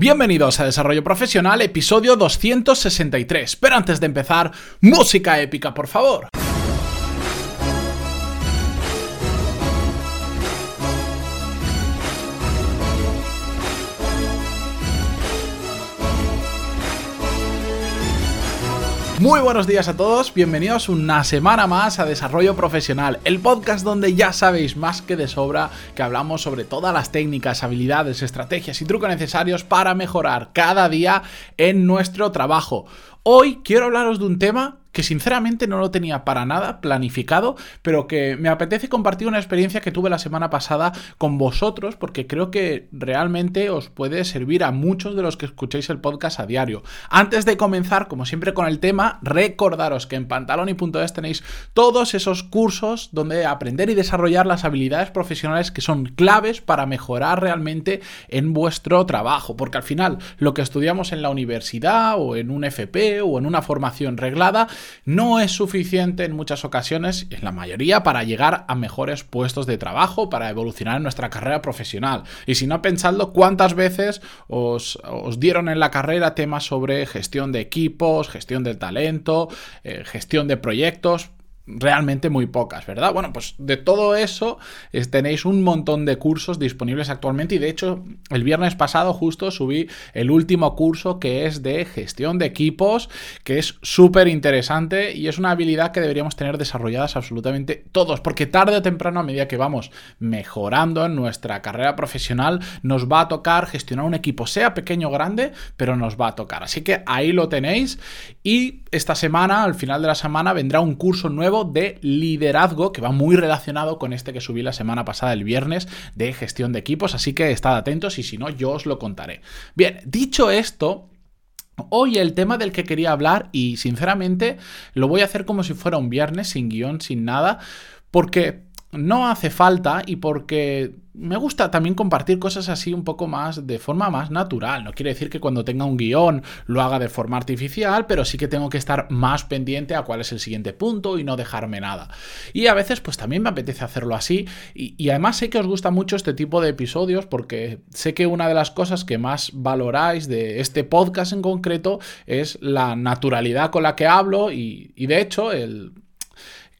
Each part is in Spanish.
Bienvenidos a Desarrollo Profesional, episodio 263. Pero antes de empezar, música épica, por favor. Muy buenos días a todos, bienvenidos una semana más a Desarrollo Profesional, el podcast donde ya sabéis más que de sobra que hablamos sobre todas las técnicas, habilidades, estrategias y trucos necesarios para mejorar cada día en nuestro trabajo. Hoy quiero hablaros de un tema que sinceramente no lo tenía para nada planificado, pero que me apetece compartir una experiencia que tuve la semana pasada con vosotros, porque creo que realmente os puede servir a muchos de los que escucháis el podcast a diario. Antes de comenzar, como siempre con el tema, recordaros que en pantaloni.es tenéis todos esos cursos donde aprender y desarrollar las habilidades profesionales que son claves para mejorar realmente en vuestro trabajo, porque al final lo que estudiamos en la universidad o en un FP o en una formación reglada no es suficiente en muchas ocasiones, en la mayoría, para llegar a mejores puestos de trabajo, para evolucionar en nuestra carrera profesional. Y si no, pensadlo cuántas veces os, dieron en la carrera temas sobre gestión de equipos, gestión del talento, eh, gestión de proyectos realmente muy pocas, ¿verdad? Bueno, pues de todo eso tenéis un montón de cursos disponibles actualmente y de hecho el viernes pasado justo subí el último curso que es de gestión de equipos, que es súper interesante y es una habilidad que deberíamos tener desarrolladas absolutamente todos, porque tarde o temprano a medida que vamos mejorando en nuestra carrera profesional nos va a tocar gestionar un equipo, sea pequeño o grande, pero nos va a tocar. Así que ahí lo tenéis y esta semana, al final de la semana, vendrá un curso nuevo de liderazgo que va muy relacionado con este que subí la semana pasada, el viernes, de gestión de equipos, así que estad atentos y si no, yo os lo contaré. Bien, dicho esto, Hoy el tema del que quería hablar, y sinceramente lo voy a hacer como si fuera un viernes, sin guion, sin nada, porque no hace falta y porque me gusta también compartir cosas así un poco más de forma más natural. No quiere decir que cuando tenga un guion lo haga de forma artificial, pero sí que tengo que estar más pendiente a cuál es el siguiente punto y no dejarme nada. Y a veces pues también me apetece hacerlo así y, además sé que os gusta mucho este tipo de episodios porque sé que una de las cosas que más valoráis de este podcast en concreto es la naturalidad con la que hablo y, y de hecho el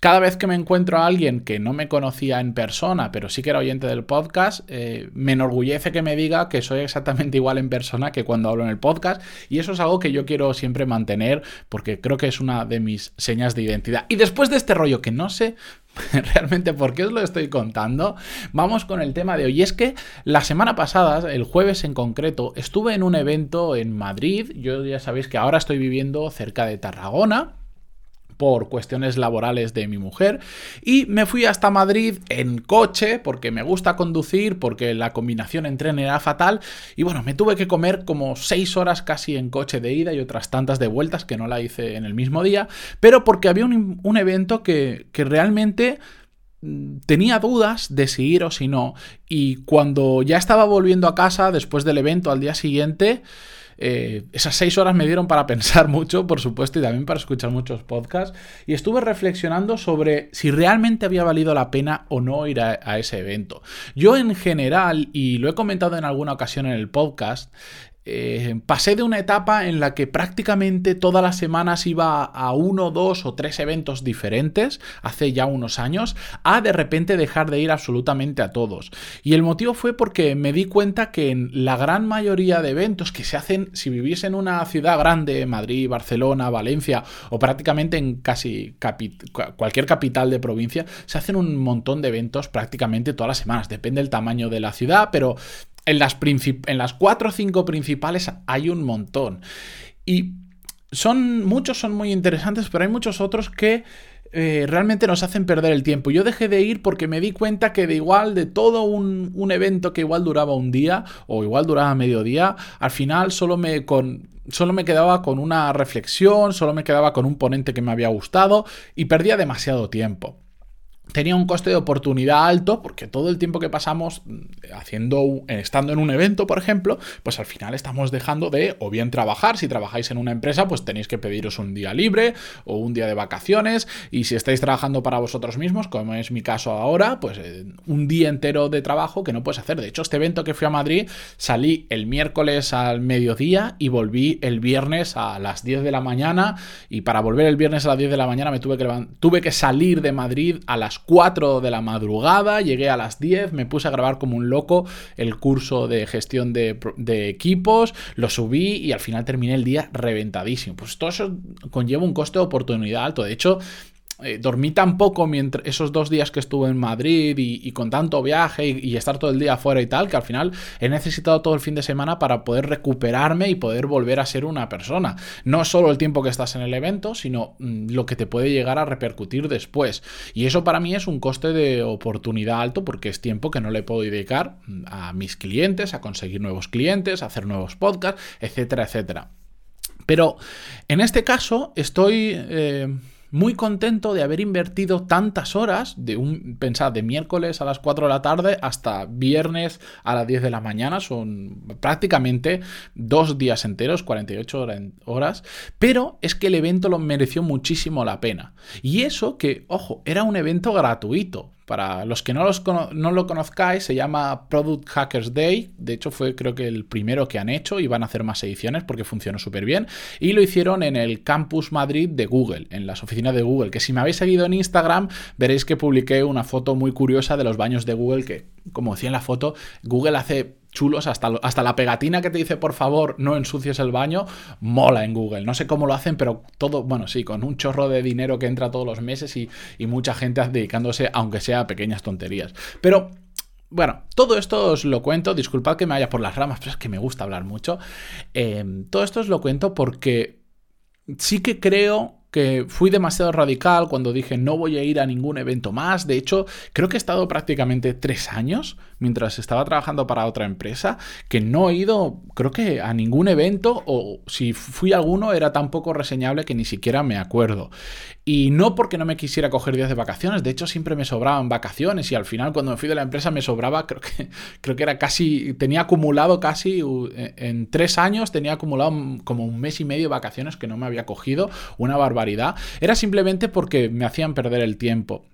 cada vez que me encuentro a alguien que no me conocía en persona, pero sí que era oyente del podcast, eh, me enorgullece que me diga que soy exactamente igual en persona que cuando hablo en el podcast. Y eso es algo que yo quiero siempre mantener porque creo que es una de mis señas de identidad. Y después de este rollo que no sé realmente por qué os lo estoy contando, vamos con el tema de hoy. Y es que la semana pasada, el jueves en concreto, estuve en un evento en Madrid. Yo ya sabéis que ahora estoy viviendo cerca de Tarragona por cuestiones laborales de mi mujer. Y me fui hasta Madrid en coche porque me gusta conducir, porque la combinación en tren era fatal. Y bueno, me tuve que comer como seis horas casi en coche de ida y otras tantas de vueltas que no la hice en el mismo día, pero porque había un, evento que, que realmente mm, tenía dudas de si ir o si no. Y cuando ya estaba volviendo a casa después del evento al día siguiente, eh, esas seis horas me dieron para pensar mucho, por supuesto, y también para escuchar muchos podcasts. Y estuve reflexionando sobre si realmente había valido la pena o no ir a, a ese evento. Yo en general, y lo he comentado en alguna ocasión en el podcast, eh, pasé de una etapa en la que prácticamente todas las semanas iba a uno, dos o tres eventos diferentes, hace ya unos años, a de repente dejar de ir absolutamente a todos. Y el motivo fue porque me di cuenta que en la gran mayoría de eventos que se hacen, si vivís en una ciudad grande, Madrid, Barcelona, Valencia, o prácticamente en casi cualquier capital de provincia, se hacen un montón de eventos prácticamente todas las semanas. Depende del tamaño de la ciudad, pero en las, en las cuatro o cinco principales hay un montón. Y son, muchos son muy interesantes, pero hay muchos otros que eh, realmente nos hacen perder el tiempo. Yo dejé de ir porque me di cuenta que de igual, de todo un, un evento que igual duraba un día o igual duraba medio día, al final solo me, con, solo me quedaba con una reflexión, solo me quedaba con un ponente que me había gustado y perdía demasiado tiempo. Tenía un coste de oportunidad alto porque todo el tiempo que pasamos mm, haciendo estando en un evento, por ejemplo, pues al final estamos dejando de o bien trabajar, si trabajáis en una empresa, pues tenéis que pediros un día libre o un día de vacaciones. Y si estáis trabajando para vosotros mismos, como es mi caso ahora, pues eh, un día entero de trabajo que no puedes hacer. De hecho, este evento que fui a Madrid salí el miércoles al mediodía y volví el viernes a las 10 de la mañana. Y para volver el viernes a las 10 de la mañana me tuve que tuve que salir de Madrid a las 4 de la madrugada, llegué a las 10, me puse a grabar como un loco el curso de gestión de, de equipos, lo subí y al final terminé el día reventadísimo. Pues todo eso conlleva un coste de oportunidad alto. De hecho, eh, dormí tan poco mientras esos dos días que estuve en Madrid y, con tanto viaje y, estar todo el día afuera y tal, que al final he necesitado todo el fin de semana para poder recuperarme y poder volver a ser una persona. No solo el tiempo que estás en el evento, sino mm, lo que te puede llegar a repercutir después. Y eso para mí es un coste de oportunidad alto porque es tiempo que no le puedo dedicar mm, a mis clientes, a conseguir nuevos clientes, a hacer nuevos podcasts, etcétera, etcétera. Pero en este caso estoy... Eh, muy contento de haber invertido tantas horas, de un, pensad, de miércoles a las 4 de la tarde hasta viernes a las 10 de la mañana, son prácticamente dos días enteros, 48 horas, pero es que el evento lo mereció muchísimo la pena. Y eso que, ojo, era un evento gratuito, para los que no, los no, lo conozcáis, se llama Product Hackers Day. De hecho, fue creo que el primero que han hecho y van a hacer más ediciones porque funcionó súper bien. Y lo hicieron en el Campus Madrid de Google, en las oficinas de Google. Que si me habéis seguido en Instagram, veréis que publiqué una foto muy curiosa de los baños de Google que, como decía en la foto, Google hace chulos, hasta, hasta la pegatina que te dice por favor no ensucies el baño, mola en Google. No sé cómo lo hacen, pero todo, bueno, sí, con un chorro de dinero que entra todos los meses y, mucha gente dedicándose, aunque sea a pequeñas tonterías. Pero bueno, todo esto os lo cuento, disculpad que me vaya por las ramas, pero es que me gusta hablar mucho. Eh, todo esto os lo cuento porque sí que creo que fui demasiado radical cuando dije no voy a ir a ningún evento más. De hecho, creo que he estado prácticamente tres años mientras estaba trabajando para otra empresa que no he ido, creo que a ningún evento o si fui a alguno era tan poco reseñable que ni siquiera me acuerdo. Y no porque no me quisiera coger días de vacaciones, de hecho siempre me sobraban vacaciones y al final cuando me fui de la empresa me sobraba, creo que, creo que era casi, tenía acumulado casi, en tres años tenía acumulado como un mes y medio de vacaciones que no me había cogido, una barbaridad. Era simplemente porque me hacían perder el tiempo.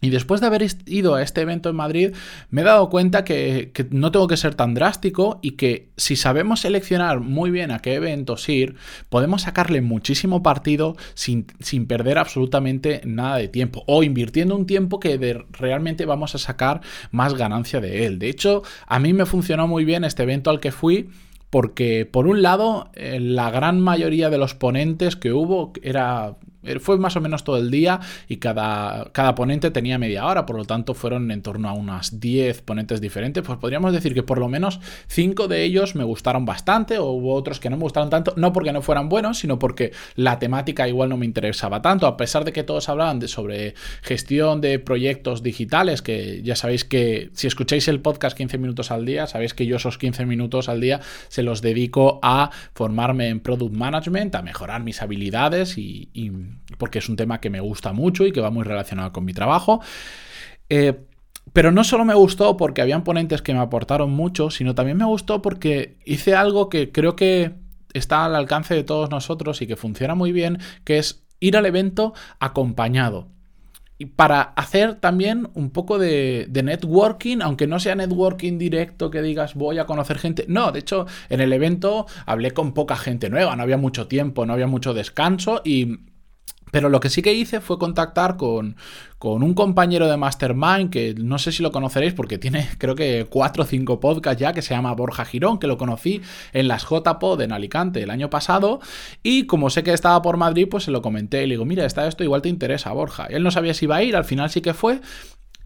Y después de haber ido a este evento en Madrid, me he dado cuenta que, no tengo que ser tan drástico y que si sabemos seleccionar muy bien a qué eventos ir, podemos sacarle muchísimo partido sin, sin perder absolutamente nada de tiempo o invirtiendo un tiempo que realmente vamos a sacar más ganancia de él. De hecho, a mí me funcionó muy bien este evento al que fui porque por un lado eh, la gran mayoría de los ponentes que hubo era fue más o menos todo el día y cada, cada ponente tenía media hora, por lo tanto fueron en torno a unas 10 ponentes diferentes. Pues podríamos decir que por lo menos 5 de ellos me gustaron bastante o hubo otros que no me gustaron tanto, no porque no fueran buenos, sino porque la temática igual no me interesaba tanto, a pesar de que todos hablaban de, sobre gestión de proyectos digitales, que ya sabéis que si escucháis el podcast 15 minutos al día, sabéis que yo esos 15 minutos al día se los dedico a formarme en product management, a mejorar mis habilidades y porque es un tema que me gusta mucho y que va muy relacionado con mi trabajo. Eh, pero no solo me gustó porque habían ponentes que me aportaron mucho, sino también me gustó porque hice algo que creo que está al alcance de todos nosotros y que funciona muy bien, que es ir al evento acompañado. Y para hacer también un poco de, de, networking, aunque no sea networking directo que digas voy a conocer gente. No, de hecho, en el evento hablé con poca gente nueva, no había mucho tiempo, no había mucho descanso y pero lo que sí que hice fue contactar con, un compañero de Mastermind, que no sé si lo conoceréis porque tiene creo que cuatro o cinco podcasts ya, que se llama Borja Girón, que lo conocí en las JPod en Alicante el año pasado. Y como sé que estaba por Madrid, pues se lo comenté y le digo, mira, está esto, igual te interesa, Borja. él no sabía si iba a ir, al final sí que fue.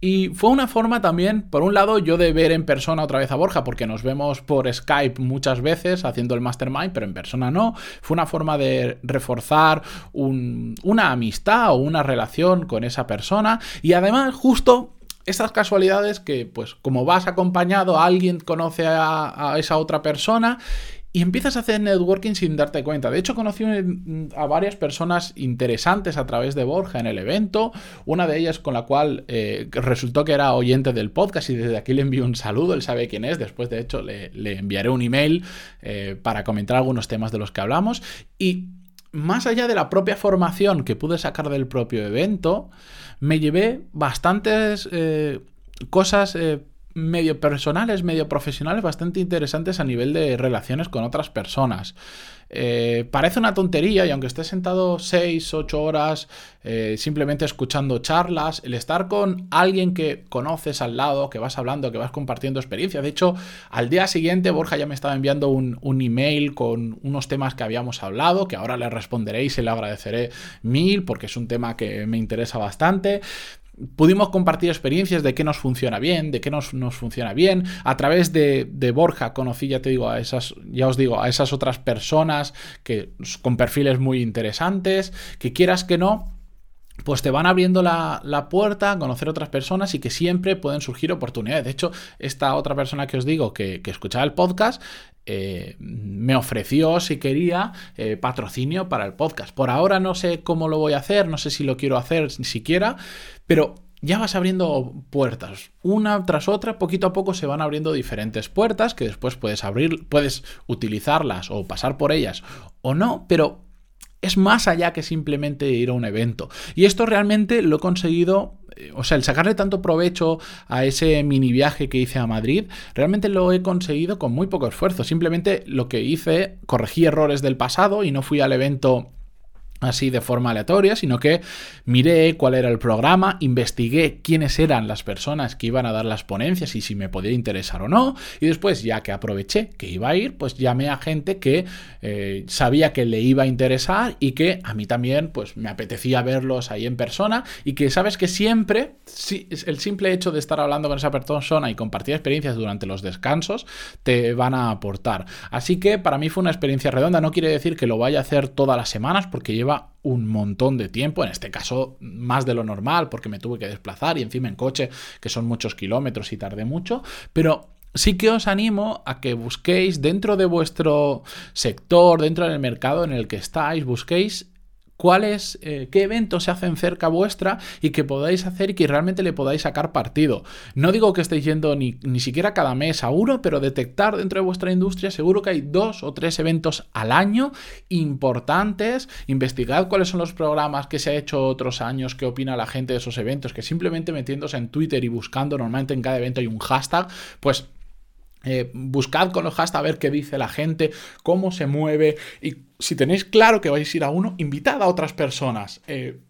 Y fue una forma también, por un lado, yo de ver en persona otra vez a Borja, porque nos vemos por Skype muchas veces haciendo el mastermind, pero en persona no. Fue una forma de reforzar una amistad o una relación con esa persona. Y además, justo estas casualidades que, pues, como vas acompañado, alguien conoce a, a esa otra persona y empiezas a hacer networking sin darte cuenta. De hecho, conocí a varias personas interesantes a través de Borja en el evento. Una de ellas con la cual eh, resultó que era oyente del podcast y desde aquí le envío un saludo. Él sabe quién es. Después, de hecho, le, enviaré un email eh, para comentar algunos temas de los que hablamos. Y más allá de la propia formación que pude sacar del propio evento, me llevé bastantes eh, cosas medio personales, medio profesionales bastante interesantes a nivel de relaciones con otras personas. Eh, parece una tontería y aunque estés sentado 6, 8 horas eh, simplemente escuchando charlas, el estar con alguien que conoces al lado, que vas hablando, que vas compartiendo experiencias. De hecho, al día siguiente Borja ya me estaba enviando un, un email con unos temas que habíamos hablado, que ahora le responderé y se le agradeceré mil porque es un tema que me interesa bastante pudimos compartir experiencias de qué nos funciona bien, de qué nos, nos funciona bien. A través de, Borja conocí, ya te digo, a esas, ya os digo, a esas otras personas que con perfiles muy interesantes, que quieras que no, pues te van abriendo la, puerta a conocer otras personas y que siempre pueden surgir oportunidades. De hecho, esta otra persona que os digo que, escuchaba el podcast eh, me ofreció, si quería, eh, patrocinio para el podcast. Por ahora no sé cómo lo voy a hacer, no sé si lo quiero hacer siquiera, pero ya vas abriendo puertas, una tras otra, poquito a poco se van abriendo diferentes puertas que después puedes abrir, puedes utilizarlas o pasar por ellas o no, pero es más allá que simplemente ir a un evento. Y esto realmente lo he conseguido, eh, o sea, el sacarle tanto provecho a ese mini viaje que hice a Madrid, realmente lo he conseguido con muy poco esfuerzo. Simplemente lo que hice, corregí errores del pasado y no fui al evento así de forma aleatoria, sino que miré cuál era el programa, investigué quiénes eran las personas que iban a dar las ponencias y si me podía interesar o no, y después ya que aproveché que iba a ir, pues llamé a gente que eh, sabía que le iba a interesar y que a mí también pues me apetecía verlos ahí en persona y que sabes que siempre el simple hecho de estar hablando con esa persona y compartir experiencias durante los descansos te van a aportar. Así que para mí fue una experiencia redonda, no quiere decir que lo vaya a hacer todas las semanas porque un montón de tiempo, en este caso más de lo normal porque me tuve que desplazar y encima en coche, que son muchos kilómetros y tardé mucho, pero sí que os animo a que busquéis dentro de vuestro sector, dentro del mercado en el que estáis, busquéis cuáles, eh, qué eventos se hacen cerca vuestra y que podáis hacer y que realmente le podáis sacar partido. No digo que estéis yendo ni, ni siquiera cada mes a uno, pero detectar dentro de vuestra industria seguro que hay dos o tres eventos al año importantes. Investigad cuáles son los programas que se ha hecho otros años, qué opina la gente de esos eventos, que simplemente metiéndose en Twitter y buscando, normalmente en cada evento hay un hashtag, pues eh, buscad con los hashtags a ver qué dice la gente, cómo se mueve y si tenéis claro que vais a ir a uno, invitad a otras personas. Eh,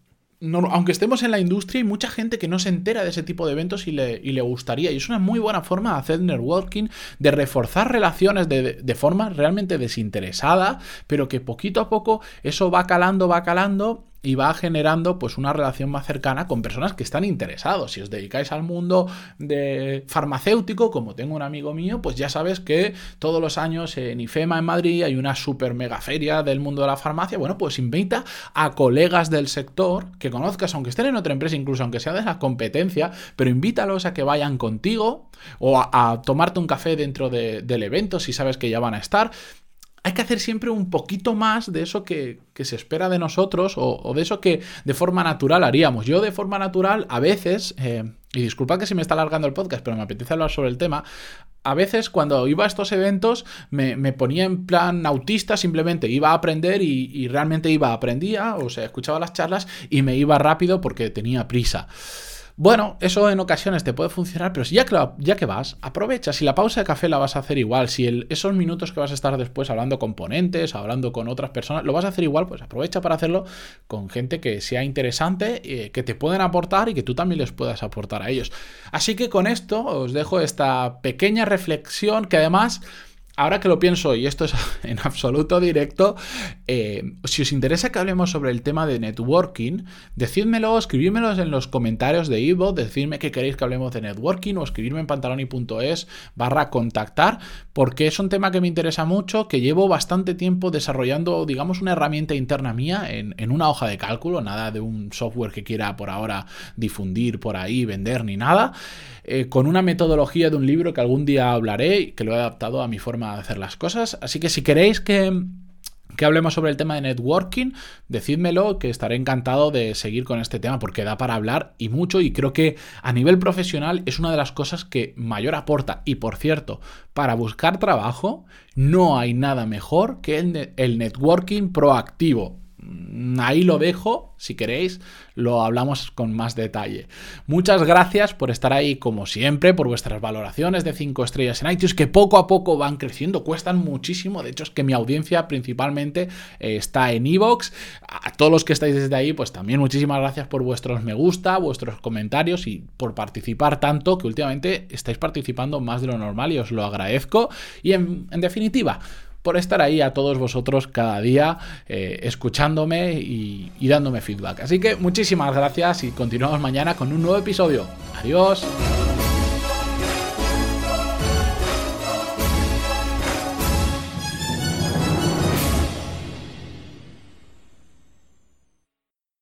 aunque estemos en la industria, hay mucha gente que no se entera de ese tipo de eventos y le, y le gustaría. Y es una muy buena forma de hacer networking, de reforzar relaciones de, de, forma realmente desinteresada, pero que poquito a poco eso va calando, va calando y va generando pues una relación más cercana con personas que están interesados. Si os dedicáis al mundo de farmacéutico, como tengo un amigo mío, pues ya sabes que todos los años en IFEMA en Madrid hay una super mega feria del mundo de la farmacia. Bueno, pues invita a colegas del sector que conozcas, aunque estén en otra empresa, incluso aunque sea de la competencia, pero invítalos a que vayan contigo o a, tomarte un café dentro del evento si sabes que ya van a estar hay que hacer siempre un poquito más de eso que, se espera de nosotros o, de eso que de forma natural haríamos. Yo de forma natural a veces, eh, y disculpa que se me está alargando el podcast, pero me apetece hablar sobre el tema, a veces cuando iba a estos eventos me, ponía en plan autista, simplemente iba a aprender y, y realmente iba, aprendía, o sea, escuchaba las charlas y me iba rápido porque tenía prisa. Bueno, eso en ocasiones te puede funcionar, pero si ya que, ya que vas, aprovecha. Si la pausa de café la vas a hacer igual, si esos minutos que vas a estar después hablando con ponentes, hablando con otras personas, lo vas a hacer igual, pues aprovecha para hacerlo con gente que sea interesante, eh, que te pueden aportar y que tú también les puedas aportar a ellos. Así que con esto os dejo esta pequeña reflexión que además ahora que lo pienso, y esto es en absoluto directo, eh, si os interesa que hablemos sobre el tema de networking, decídmelo, escribídmelo en los comentarios de Ivo, decidme que queréis que hablemos de networking o escribirme en pantaloni.es barra contactar, porque es un tema que me interesa mucho, que llevo bastante tiempo desarrollando, digamos, una herramienta interna mía en, una hoja de cálculo, nada de un software que quiera por ahora difundir por ahí, vender ni nada, eh, con una metodología de un libro que algún día hablaré que lo he adaptado a mi forma de hacer las cosas. Así que si queréis que que hablemos sobre el tema de networking, decídmelo, que estaré encantado de seguir con este tema porque da para hablar y mucho y creo que a nivel profesional es una de las cosas que mayor aporta. Y por cierto, para buscar trabajo no hay nada mejor que el, el networking proactivo. Mm, ahí lo dejo, si queréis, lo hablamos con más detalle. Muchas gracias por estar ahí como siempre, por vuestras valoraciones de 5 estrellas en iTunes, que poco a poco van creciendo, cuestan muchísimo, de hecho es que mi audiencia principalmente eh, está en Evox. A todos los que estáis desde ahí, pues también muchísimas gracias por vuestros me gusta, vuestros comentarios y por participar tanto, que últimamente estáis participando más de lo normal y os lo agradezco. Y en, en definitiva, por estar ahí a todos vosotros cada día eh, escuchándome y, y dándome feedback. Así que muchísimas gracias y continuamos mañana con un nuevo episodio. Adiós.